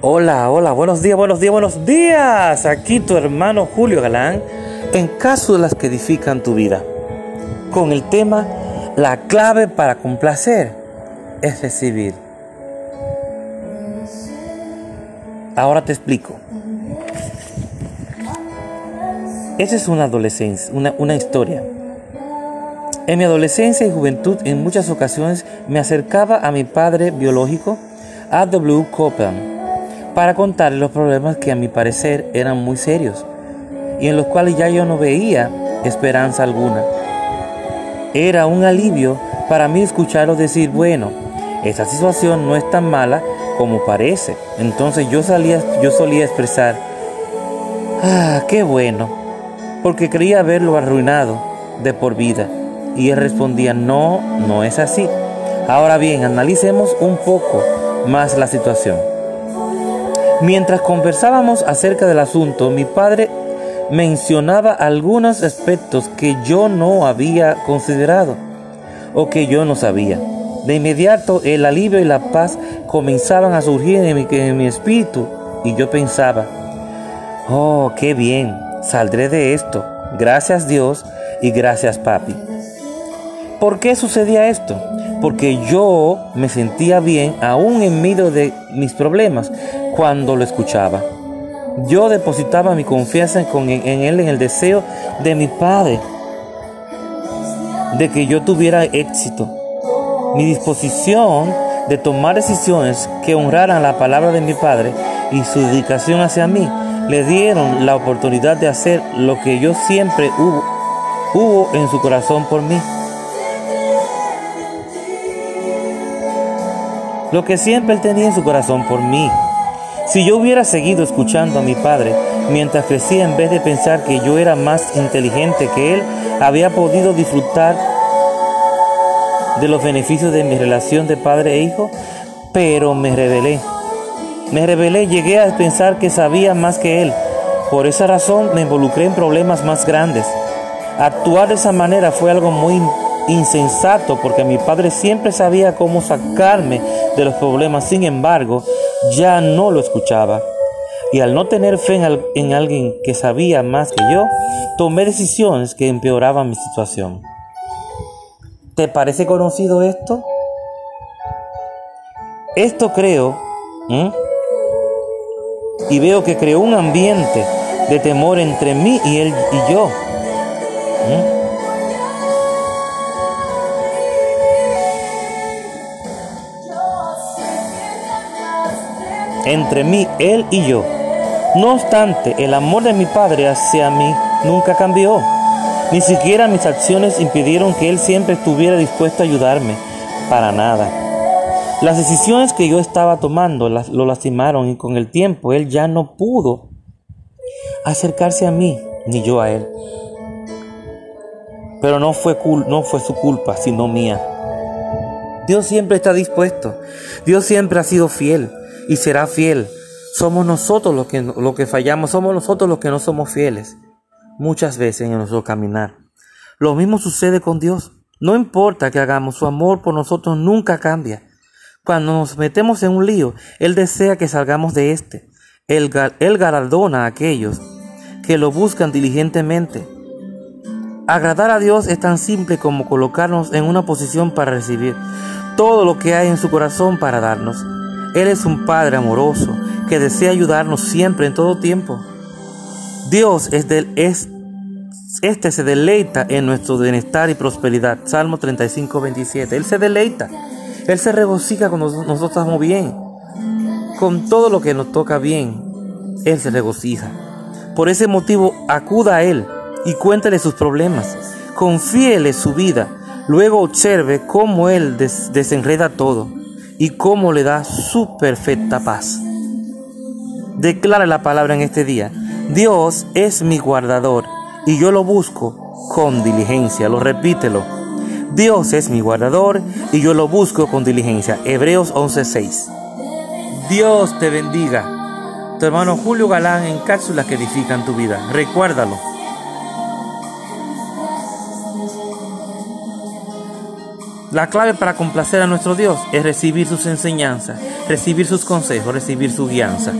Hola, hola, buenos días, buenos días, buenos días. Aquí tu hermano Julio Galán en cápsulas que edifican tu vida. Con el tema La clave para complacer es recibir. Ahora te explico. Esa es una adolescencia, una, una historia. En mi adolescencia y juventud en muchas ocasiones me acercaba a mi padre biológico, A. W. Copeland para contarle los problemas que a mi parecer eran muy serios y en los cuales ya yo no veía esperanza alguna. Era un alivio para mí escucharlo decir, bueno, esa situación no es tan mala como parece. Entonces yo, salía, yo solía expresar, ah, qué bueno, porque creía haberlo arruinado de por vida. Y él respondía, no, no es así. Ahora bien, analicemos un poco más la situación. Mientras conversábamos acerca del asunto, mi padre mencionaba algunos aspectos que yo no había considerado o que yo no sabía. De inmediato el alivio y la paz comenzaban a surgir en mi, espíritu y yo pensaba, oh, qué bien, saldré de esto. Gracias Dios y gracias papi. ¿Por qué sucedía esto? Porque yo me sentía bien aún en medio de mis problemas cuando lo escuchaba. Yo depositaba mi confianza en, él en el deseo de mi padre de que yo tuviera éxito. Mi disposición de tomar decisiones que honraran la palabra de mi padre y su dedicación hacia mí le dieron la oportunidad de hacer lo que yo siempre hubo, hubo en su corazón por mí. Lo que siempre él tenía en su corazón por mí. Si yo hubiera seguido escuchando a mi padre mientras crecía en vez de pensar que yo era más inteligente que él, había podido disfrutar de los beneficios de mi relación de padre e hijo, pero me rebelé. Me rebelé, llegué a pensar que sabía más que él. Por esa razón me involucré en problemas más grandes. Actuar de esa manera fue algo muy insensato porque mi padre siempre sabía cómo sacarme de los problemas, sin embargo, ya no lo escuchaba. Y al no tener fe en, alguien que sabía más que yo, tomé decisiones que empeoraban mi situación. ¿Te parece conocido esto? Esto creo, y veo que creó un ambiente de temor entre mí y él y yo. Entre mí, él y yo. No obstante, el amor de mi padre hacia mí nunca cambió. Ni siquiera mis acciones impidieron que él siempre estuviera dispuesto a ayudarme. Para nada. Las decisiones que yo estaba tomando lo lastimaron y con el tiempo él ya no pudo acercarse a mí, ni yo a él. Pero no fue, su culpa, sino mía. Dios siempre está dispuesto. Dios siempre ha sido fiel y será fiel. Somos nosotros los que, lo que fallamos, somos nosotros los que no somos fieles. Muchas veces en nuestro caminar. Lo mismo sucede con Dios. No importa que hagamos, su amor por nosotros nunca cambia. Cuando nos metemos en un lío, Él desea que salgamos de este. Él, él galardona a aquellos que lo buscan diligentemente. Agradar a Dios es tan simple como colocarnos en una posición para recibir todo lo que hay en su corazón para darnos. Él es un Padre amoroso que desea ayudarnos siempre, en todo tiempo. Dios es es, este se deleita en nuestro bienestar y prosperidad. Salmo 35, 27. Él se deleita. Él se regocija cuando nosotros estamos bien. Con todo lo que nos toca bien, Él se regocija. Por ese motivo, acuda a Él y cuéntale sus problemas. Confíele su vida. Luego observe cómo Él desenreda todo y cómo le da su perfecta paz. Declara la palabra en este día. Dios es mi guardador y yo lo busco con diligencia. Lo repítelo. Dios es mi guardador y yo lo busco con diligencia. Hebreos 11:6. Dios te bendiga. Tu hermano Julio Galán en cápsulas que edifican tu vida. Recuérdalo. La clave para complacer a nuestro Dios es recibir sus enseñanzas, recibir sus consejos, recibir su guianza.